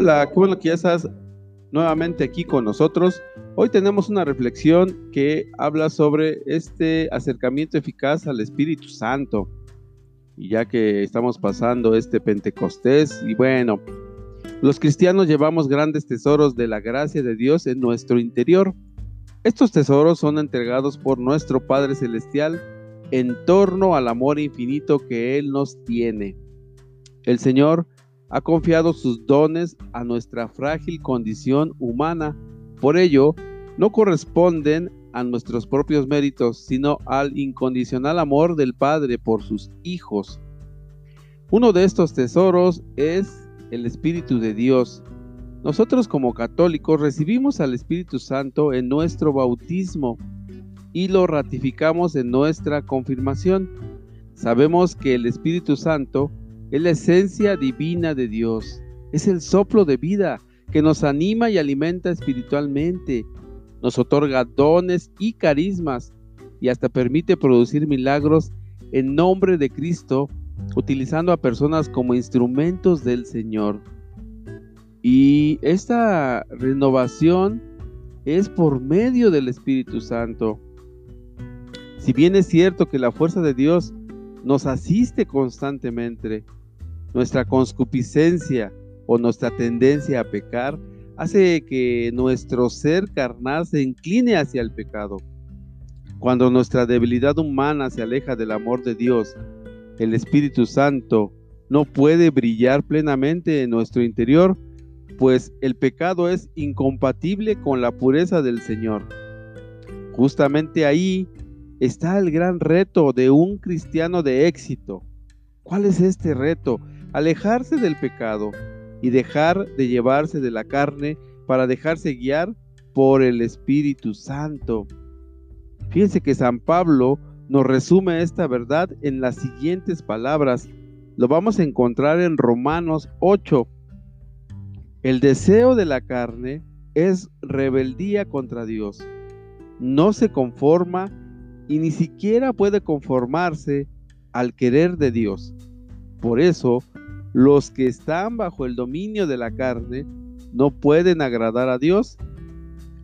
Hola, qué bueno que estás nuevamente aquí con nosotros. Hoy tenemos una reflexión que habla sobre este acercamiento eficaz al Espíritu Santo. Y ya que estamos pasando este Pentecostés, y bueno, los cristianos llevamos grandes tesoros de la gracia de Dios en nuestro interior. Estos tesoros son entregados por nuestro Padre Celestial en torno al amor infinito que Él nos tiene. El Señor ha confiado sus dones a nuestra frágil condición humana. Por ello, no corresponden a nuestros propios méritos, sino al incondicional amor del Padre por sus hijos. Uno de estos tesoros es el Espíritu de Dios. Nosotros como católicos recibimos al Espíritu Santo en nuestro bautismo y lo ratificamos en nuestra confirmación. Sabemos que el Espíritu Santo es la esencia divina de Dios. Es el soplo de vida que nos anima y alimenta espiritualmente. Nos otorga dones y carismas y hasta permite producir milagros en nombre de Cristo, utilizando a personas como instrumentos del Señor. Y esta renovación es por medio del Espíritu Santo. Si bien es cierto que la fuerza de Dios nos asiste constantemente, nuestra conscupiscencia o nuestra tendencia a pecar hace que nuestro ser carnal se incline hacia el pecado. Cuando nuestra debilidad humana se aleja del amor de Dios, el Espíritu Santo no puede brillar plenamente en nuestro interior, pues el pecado es incompatible con la pureza del Señor. Justamente ahí está el gran reto de un cristiano de éxito. ¿Cuál es este reto? Alejarse del pecado y dejar de llevarse de la carne para dejarse guiar por el Espíritu Santo. Fíjense que San Pablo nos resume esta verdad en las siguientes palabras. Lo vamos a encontrar en Romanos 8. El deseo de la carne es rebeldía contra Dios. No se conforma y ni siquiera puede conformarse al querer de Dios. Por eso, los que están bajo el dominio de la carne no pueden agradar a Dios,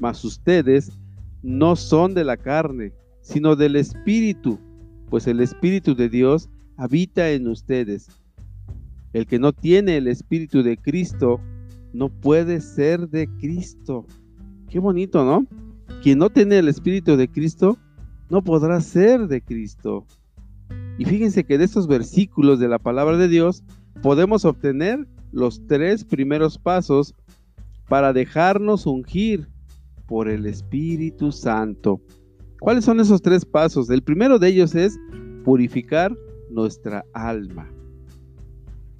mas ustedes no son de la carne, sino del Espíritu, pues el Espíritu de Dios habita en ustedes. El que no tiene el Espíritu de Cristo no puede ser de Cristo. Qué bonito, ¿no? Quien no tiene el Espíritu de Cristo no podrá ser de Cristo. Y fíjense que de estos versículos de la palabra de Dios podemos obtener los tres primeros pasos para dejarnos ungir por el Espíritu Santo. ¿Cuáles son esos tres pasos? El primero de ellos es purificar nuestra alma.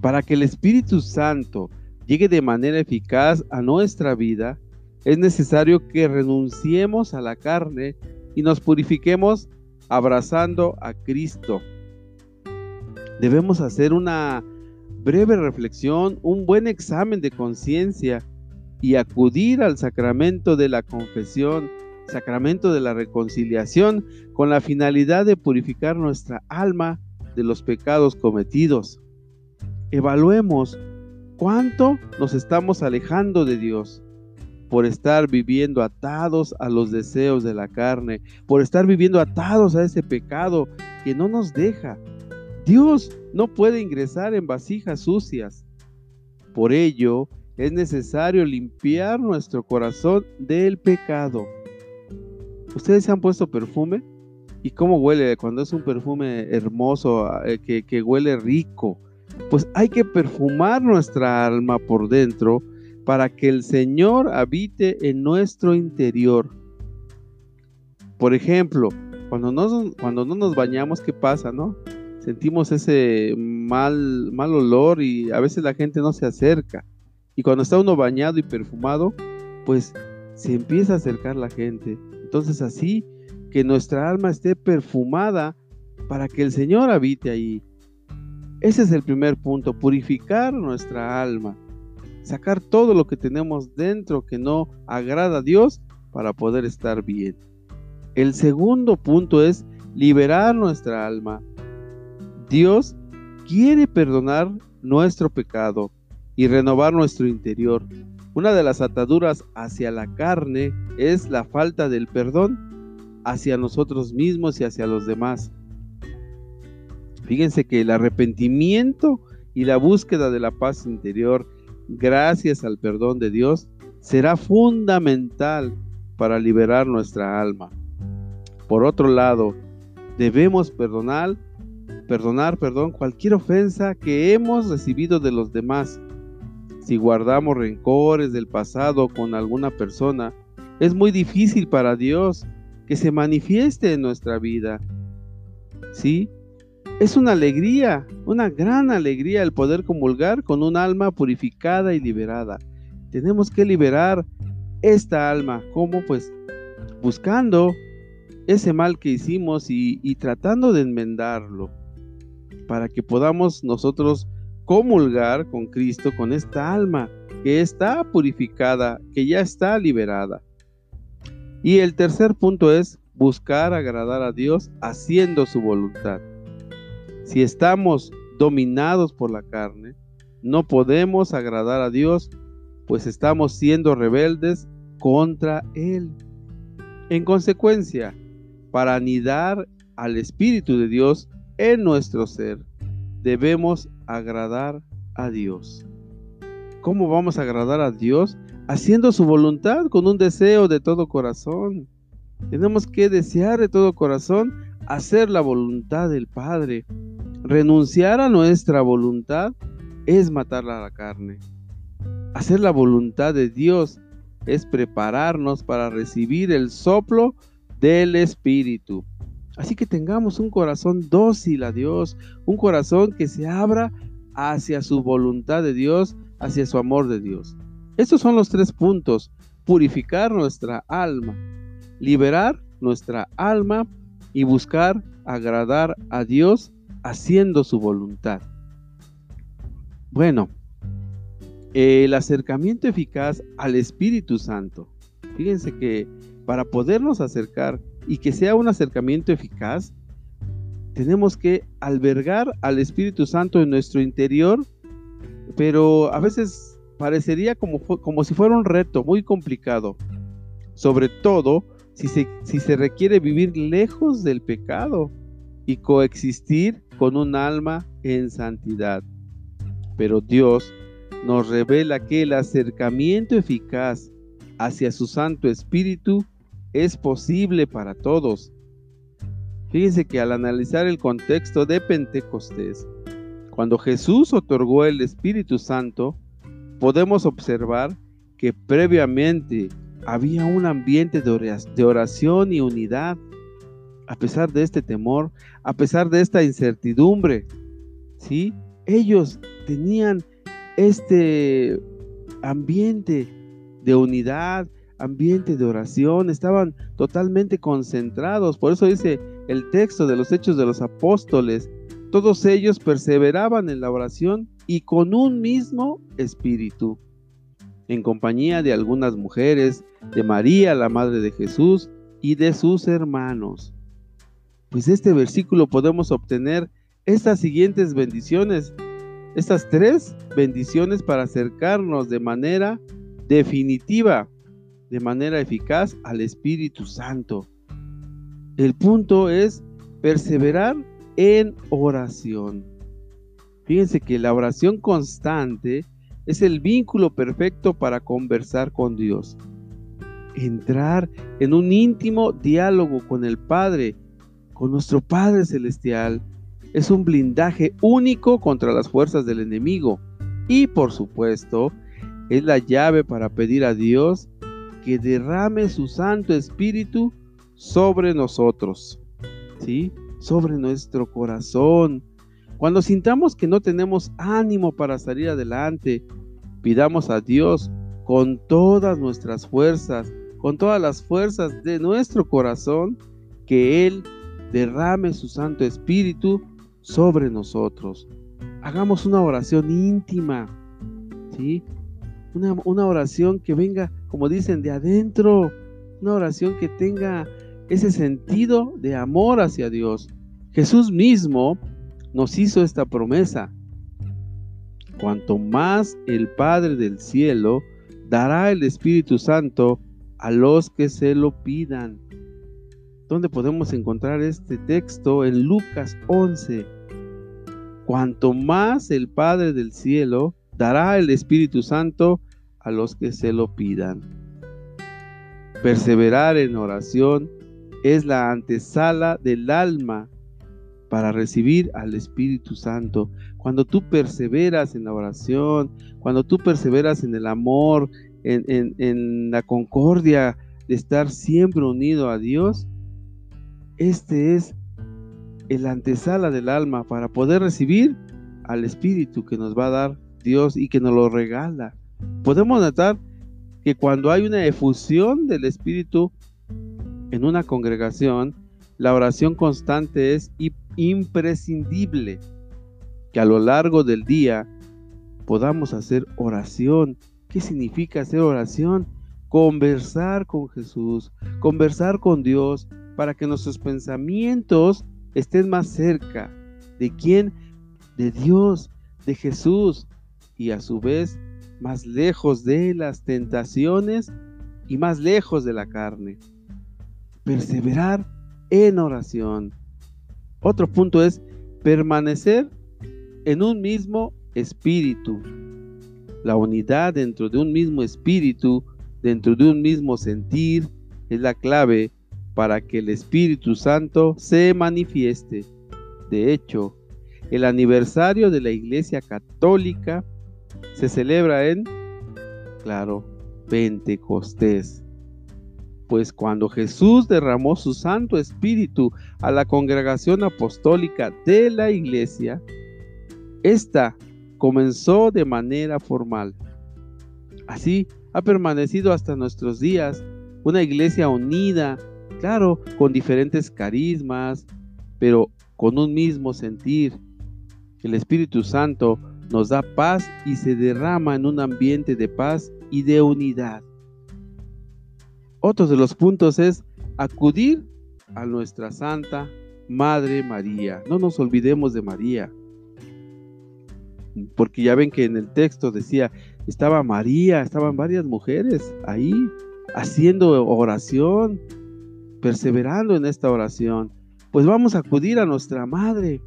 Para que el Espíritu Santo llegue de manera eficaz a nuestra vida, es necesario que renunciemos a la carne y nos purifiquemos abrazando a Cristo. Debemos hacer una breve reflexión, un buen examen de conciencia y acudir al sacramento de la confesión, sacramento de la reconciliación, con la finalidad de purificar nuestra alma de los pecados cometidos. Evaluemos cuánto nos estamos alejando de Dios por estar viviendo atados a los deseos de la carne, por estar viviendo atados a ese pecado que no nos deja. Dios no puede ingresar en vasijas sucias. Por ello, es necesario limpiar nuestro corazón del pecado. ¿Ustedes se han puesto perfume? ¿Y cómo huele cuando es un perfume hermoso, eh, que, que huele rico? Pues hay que perfumar nuestra alma por dentro para que el Señor habite en nuestro interior. Por ejemplo, cuando, cuando no nos bañamos, ¿qué pasa, no? Sentimos ese mal, mal olor y a veces la gente no se acerca. Y cuando está uno bañado y perfumado, pues se empieza a acercar la gente. Entonces así que nuestra alma esté perfumada para que el Señor habite ahí. Ese es el primer punto, purificar nuestra alma, sacar todo lo que tenemos dentro que no agrada a Dios para poder estar bien. El segundo punto es liberar nuestra alma, Dios quiere perdonar nuestro pecado y renovar nuestro interior. Una de las ataduras hacia la carne es la falta del perdón hacia nosotros mismos y hacia los demás. Fíjense que el arrepentimiento y la búsqueda de la paz interior, gracias al perdón de Dios, será fundamental para liberar nuestra alma. Por otro lado, debemos perdonar, perdonar, perdón, cualquier ofensa que hemos recibido de los demás. Si guardamos rencores del pasado con alguna persona, es muy difícil para Dios que se manifieste en nuestra vida. ¿Sí? Es una alegría, una gran alegría el poder comulgar con un alma purificada y liberada. Tenemos que liberar esta alma. ¿Cómo? Pues buscando ese mal que hicimos y tratando de enmendarlo para que podamos nosotros comulgar con Cristo, con esta alma que está purificada, que ya está liberada. Y el tercer punto es buscar agradar a Dios haciendo su voluntad. Si estamos dominados por la carne, no podemos agradar a Dios, pues estamos siendo rebeldes contra Él. En consecuencia, para anidar al Espíritu de Dios en nuestro ser, debemos agradar a Dios. ¿Cómo vamos a agradar a Dios? haciendo su voluntad con un deseo de todo corazón. Tenemos que desear de todo corazón hacer la voluntad del Padre. Renunciar a nuestra voluntad es matar a la carne. Hacer la voluntad de Dios es prepararnos para recibir el soplo del Espíritu. Así que tengamos un corazón dócil a Dios, un corazón que se abra hacia su voluntad de Dios, hacia su amor de Dios. Estos son los tres puntos. Purificar nuestra alma, liberar nuestra alma y buscar agradar a Dios haciendo su voluntad. Bueno, el acercamiento eficaz al Espíritu Santo. Fíjense que para podernos acercar y que sea un acercamiento eficaz, tenemos que albergar al Espíritu Santo en nuestro interior, pero a veces parecería como, como si fuera un reto muy complicado, sobre todo si se, si se requiere vivir lejos del pecado y coexistir con un alma en santidad. Pero Dios nos revela que el acercamiento eficaz hacia su Santo Espíritu es posible para todos. Fíjense que al analizar el contexto de Pentecostés, cuando Jesús otorgó el Espíritu Santo, podemos observar que previamente había un ambiente de oración y unidad. A pesar de este temor, a pesar de esta incertidumbre, ¿sí? Ellos tenían este ambiente de unidad, ambiente de oración, estaban totalmente concentrados. Por eso dice el texto de los Hechos de los Apóstoles, todos ellos perseveraban en la oración y con un mismo espíritu, en compañía de algunas mujeres, de María, la Madre de Jesús, y de sus hermanos. Pues este versículo podemos obtener estas siguientes bendiciones, estas tres bendiciones para acercarnos de manera definitiva, de manera eficaz al Espíritu Santo. El punto es perseverar en oración. Fíjense que la oración constante es el vínculo perfecto para conversar con Dios. Entrar en un íntimo diálogo con el Padre, con nuestro Padre Celestial, es un blindaje único contra las fuerzas del enemigo. Y por supuesto, es la llave para pedir a Dios que derrame su Santo Espíritu sobre nosotros, ¿sí? Sobre nuestro corazón, cuando sintamos que no tenemos ánimo para salir adelante, pidamos a Dios con todas nuestras fuerzas, con todas las fuerzas de nuestro corazón, que Él derrame su Santo Espíritu sobre nosotros. Hagamos una oración íntima, ¿sí? Una, una, oración que venga, como dicen, de adentro, una oración que tenga ese sentido de amor hacia Dios. Jesús mismo nos hizo esta promesa. cuanto más el Padre del cielo dará el Espíritu Santo a los que se lo pidan. ¿Dónde podemos encontrar este texto? En Lucas 11. Cuanto más el Padre del cielo dará el Espíritu Santo a los que se lo pidan. Perseverar en oración es la antesala del alma para recibir al Espíritu Santo. Cuando tú perseveras en la oración, cuando tú perseveras en el amor, en, la concordia de estar siempre unido a Dios, este es el antesala del alma para poder recibir al Espíritu que nos va a dar Dios y que nos lo regala. Podemos notar que cuando hay una efusión del Espíritu en una congregación, la oración constante es imprescindible. Que a lo largo del día podamos hacer oración. ¿Qué significa hacer oración? Conversar con Jesús, conversar con Dios para que nuestros pensamientos estén más cerca. ¿De quién? De Dios, de Jesús. Y a su vez más lejos de las tentaciones y más lejos de la carne. Perseverar en oración. Otro punto es permanecer en un mismo espíritu. La unidad dentro de un mismo espíritu, dentro de un mismo sentir, es la clave para que el Espíritu Santo se manifieste. De hecho, el aniversario de la Iglesia Católica se celebra en, claro, Pentecostés. Pues cuando Jesús derramó su Santo Espíritu a la congregación apostólica de la iglesia, esta comenzó de manera formal. Así ha permanecido hasta nuestros días una iglesia unida, claro, con diferentes carismas, pero con un mismo sentir. El Espíritu Santo nos da paz y se derrama en un ambiente de paz y de unidad. Otro de los puntos es acudir a nuestra Santa Madre María. No nos olvidemos de María. Porque ya ven que en el texto decía, estaba María, estaban varias mujeres ahí haciendo oración, perseverando en esta oración. Pues vamos a acudir a nuestra Madre.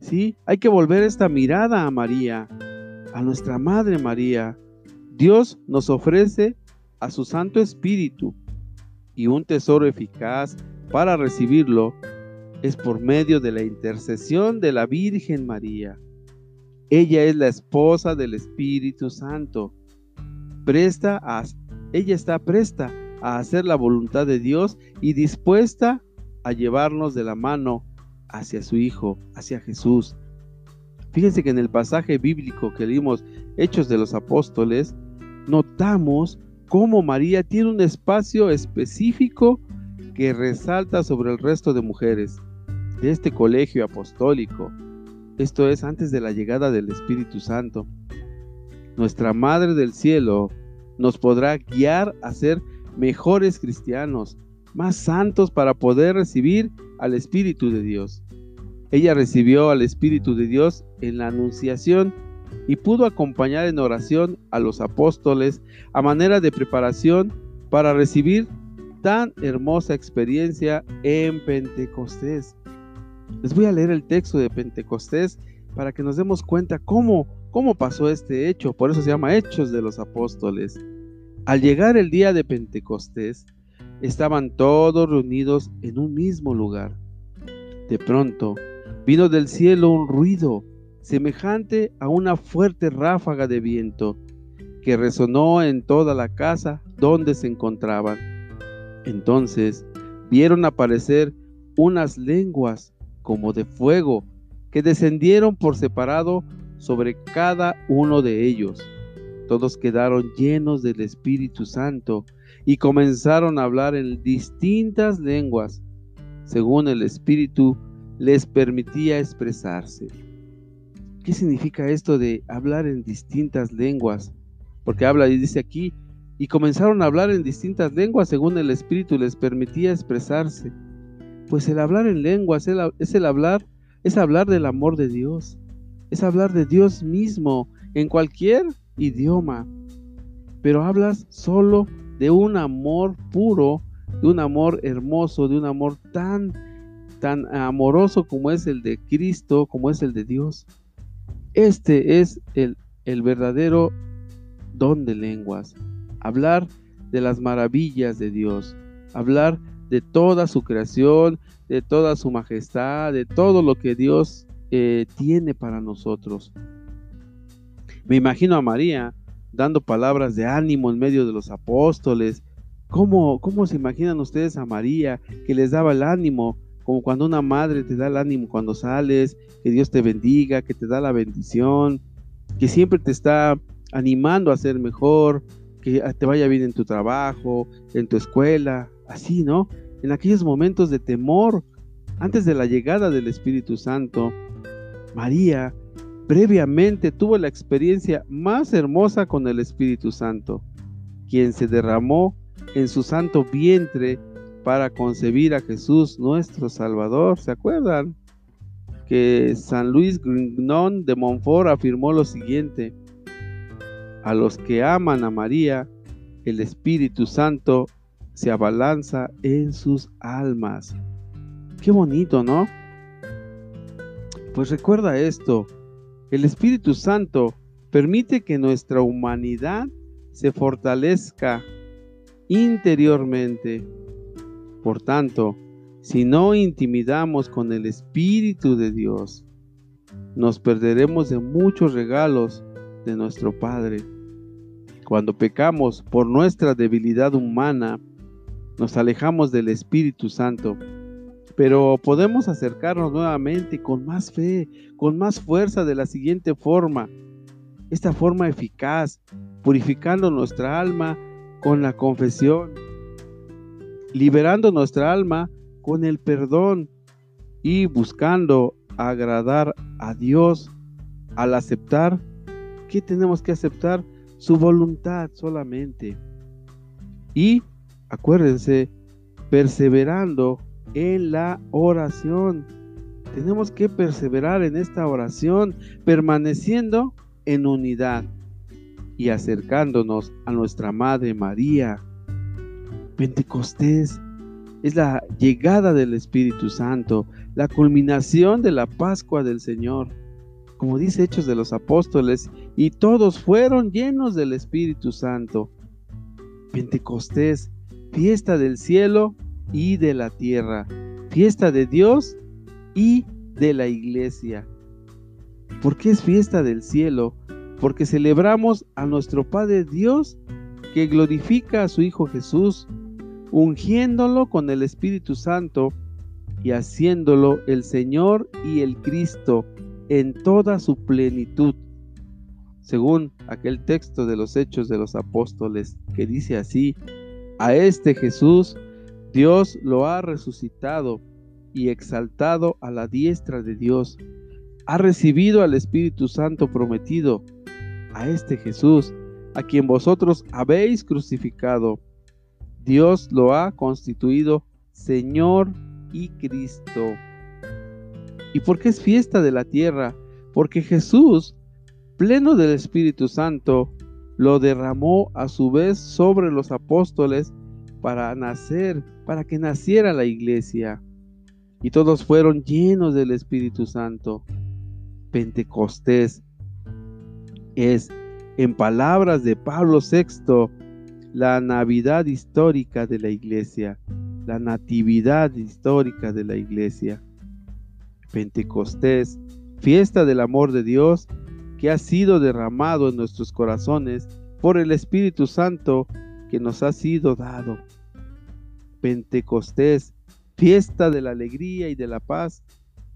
¿Sí? Hay que volver esta mirada a María, a nuestra Madre María. Dios nos ofrece a su Santo Espíritu y un tesoro eficaz para recibirlo es por medio de la intercesión de la Virgen María. Ella es la esposa del Espíritu Santo. Presta ella está presta a hacer la voluntad de Dios y dispuesta a llevarnos de la mano hacia su Hijo, hacia Jesús. Fíjense que en el pasaje bíblico que leímos, Hechos de los Apóstoles, notamos cómo María tiene un espacio específico que resalta sobre el resto de mujeres de este colegio apostólico. Esto es antes de la llegada del Espíritu Santo. Nuestra Madre del Cielo nos podrá guiar a ser mejores cristianos, más santos para poder recibir al Espíritu de Dios. Ella recibió al Espíritu de Dios en la Anunciación y pudo acompañar en oración a los apóstoles a manera de preparación para recibir tan hermosa experiencia en Pentecostés. Les voy a leer el texto de Pentecostés para que nos demos cuenta cómo, cómo pasó este hecho. Por eso se llama Hechos de los Apóstoles. Al llegar el día de Pentecostés, estaban todos reunidos en un mismo lugar. De pronto, vino del cielo un ruido semejante a una fuerte ráfaga de viento que resonó en toda la casa donde se encontraban. Entonces vieron aparecer unas lenguas como de fuego que descendieron por separado sobre cada uno de ellos. Todos quedaron llenos del Espíritu Santo y comenzaron a hablar en distintas lenguas, según el Espíritu les permitía expresarse. ¿Qué significa esto de hablar en distintas lenguas? Porque habla y dice aquí, y comenzaron a hablar en distintas lenguas según el Espíritu les permitía expresarse. Pues el hablar en lenguas es el hablar, es hablar del amor de Dios, es hablar de Dios mismo en cualquier idioma, pero hablas solo de un amor puro, de un amor hermoso, de un amor tan, tan amoroso como es el de Cristo, como es el de Dios. Este es el, el verdadero don de lenguas. Hablar de las maravillas de Dios, hablar de toda su creación, de toda su majestad, de todo lo que Dios eh, tiene para nosotros. Me imagino a María dando palabras de ánimo en medio de los apóstoles. ¿Cómo, ¿Cómo se imaginan ustedes a María que les daba el ánimo? Como cuando una madre te da el ánimo cuando sales, que Dios te bendiga, que te da la bendición, que siempre te está animando a ser mejor, que te vaya bien en tu trabajo, en tu escuela, así, ¿no? En aquellos momentos de temor, antes de la llegada del Espíritu Santo, María previamente tuvo la experiencia más hermosa con el Espíritu Santo, quien se derramó en su santo vientre para concebir a Jesús nuestro Salvador. ¿Se acuerdan? Que San Luis Grignon de Montfort afirmó lo siguiente, a los que aman a María, el Espíritu Santo se abalanza en sus almas. Qué bonito, ¿no? Pues recuerda esto, el Espíritu Santo permite que nuestra humanidad se fortalezca interiormente. Por tanto, si no intimidamos con el Espíritu de Dios, nos perderemos de muchos regalos de nuestro Padre. Cuando pecamos por nuestra debilidad humana, nos alejamos del Espíritu Santo pero podemos acercarnos nuevamente con más fe, con más fuerza de la siguiente forma. Esta forma eficaz, purificando nuestra alma con la confesión, liberando nuestra alma con el perdón y buscando agradar a Dios al aceptar. ¿Qué tenemos que aceptar? Su voluntad solamente. Y acuérdense, perseverando en la oración. Tenemos que perseverar en esta oración, permaneciendo en unidad y acercándonos a nuestra Madre María. Pentecostés es la llegada del Espíritu Santo, la culminación de la Pascua del Señor. Como dice Hechos de los Apóstoles, y todos fueron llenos del Espíritu Santo. Pentecostés, fiesta del cielo y de la tierra, fiesta de Dios y de la iglesia. ¿Por qué es fiesta del cielo? Porque celebramos a nuestro Padre Dios que glorifica a su Hijo Jesús, ungiéndolo con el Espíritu Santo y haciéndolo el Señor y el Cristo en toda su plenitud. Según aquel texto de los Hechos de los Apóstoles que dice así, a este Jesús Dios lo ha resucitado y exaltado a la diestra de Dios. Ha recibido al Espíritu Santo prometido, a este Jesús, a quien vosotros habéis crucificado. Dios lo ha constituido Señor y Cristo. ¿Y por qué es fiesta de la tierra? Porque Jesús, pleno del Espíritu Santo, lo derramó a su vez sobre los apóstoles para nacer, para que naciera la iglesia. Y todos fueron llenos del Espíritu Santo. Pentecostés es, en palabras de Pablo VI, la Navidad histórica de la iglesia, la natividad histórica de la iglesia. Pentecostés, fiesta del amor de Dios que ha sido derramado en nuestros corazones por el Espíritu Santo que nos ha sido dado. Pentecostés, fiesta de la alegría y de la paz,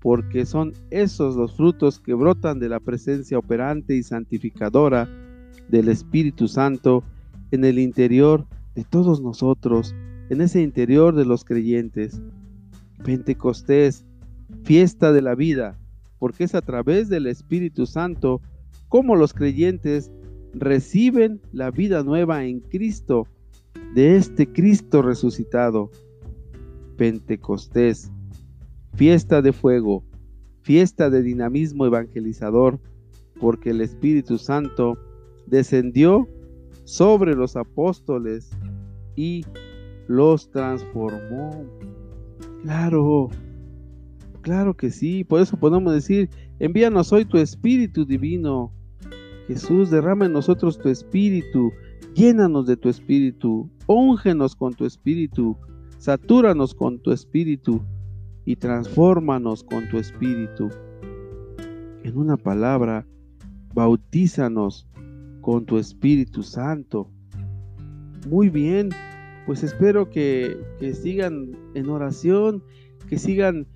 porque son esos los frutos que brotan de la presencia operante y santificadora del Espíritu Santo en el interior de todos nosotros, en ese interior de los creyentes. Pentecostés, fiesta de la vida, porque es a través del Espíritu Santo como los creyentes reciben la vida nueva en Cristo de este Cristo resucitado. Pentecostés, fiesta de fuego, fiesta de dinamismo evangelizador, porque el Espíritu Santo descendió sobre los apóstoles y los transformó. Claro, claro que sí, por eso podemos decir, envíanos hoy tu Espíritu Divino. Jesús, derrama en nosotros tu Espíritu, llénanos de tu Espíritu, úngenos con tu Espíritu, satúranos con tu Espíritu y transfórmanos con tu Espíritu. En una palabra, bautízanos con tu Espíritu Santo. Muy bien, pues espero que, que sigan en oración, que sigan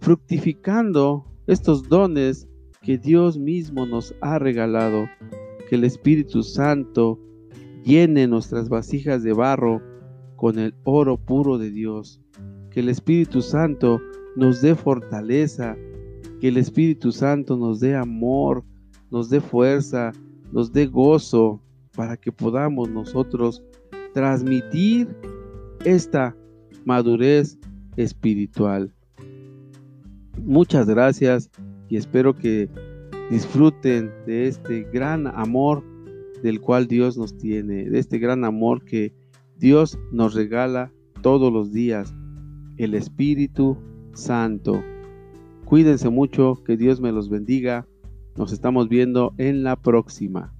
fructificando estos dones que Dios mismo nos ha regalado, que el Espíritu Santo llene nuestras vasijas de barro con el oro puro de Dios, que el Espíritu Santo nos dé fortaleza, que el Espíritu Santo nos dé amor, nos dé fuerza, nos dé gozo, para que podamos nosotros transmitir esta madurez espiritual. Muchas gracias y espero que disfruten de este gran amor del cual Dios nos tiene, de este gran amor que Dios nos regala todos los días, el Espíritu Santo. Cuídense mucho, que Dios me los bendiga. Nos estamos viendo en la próxima.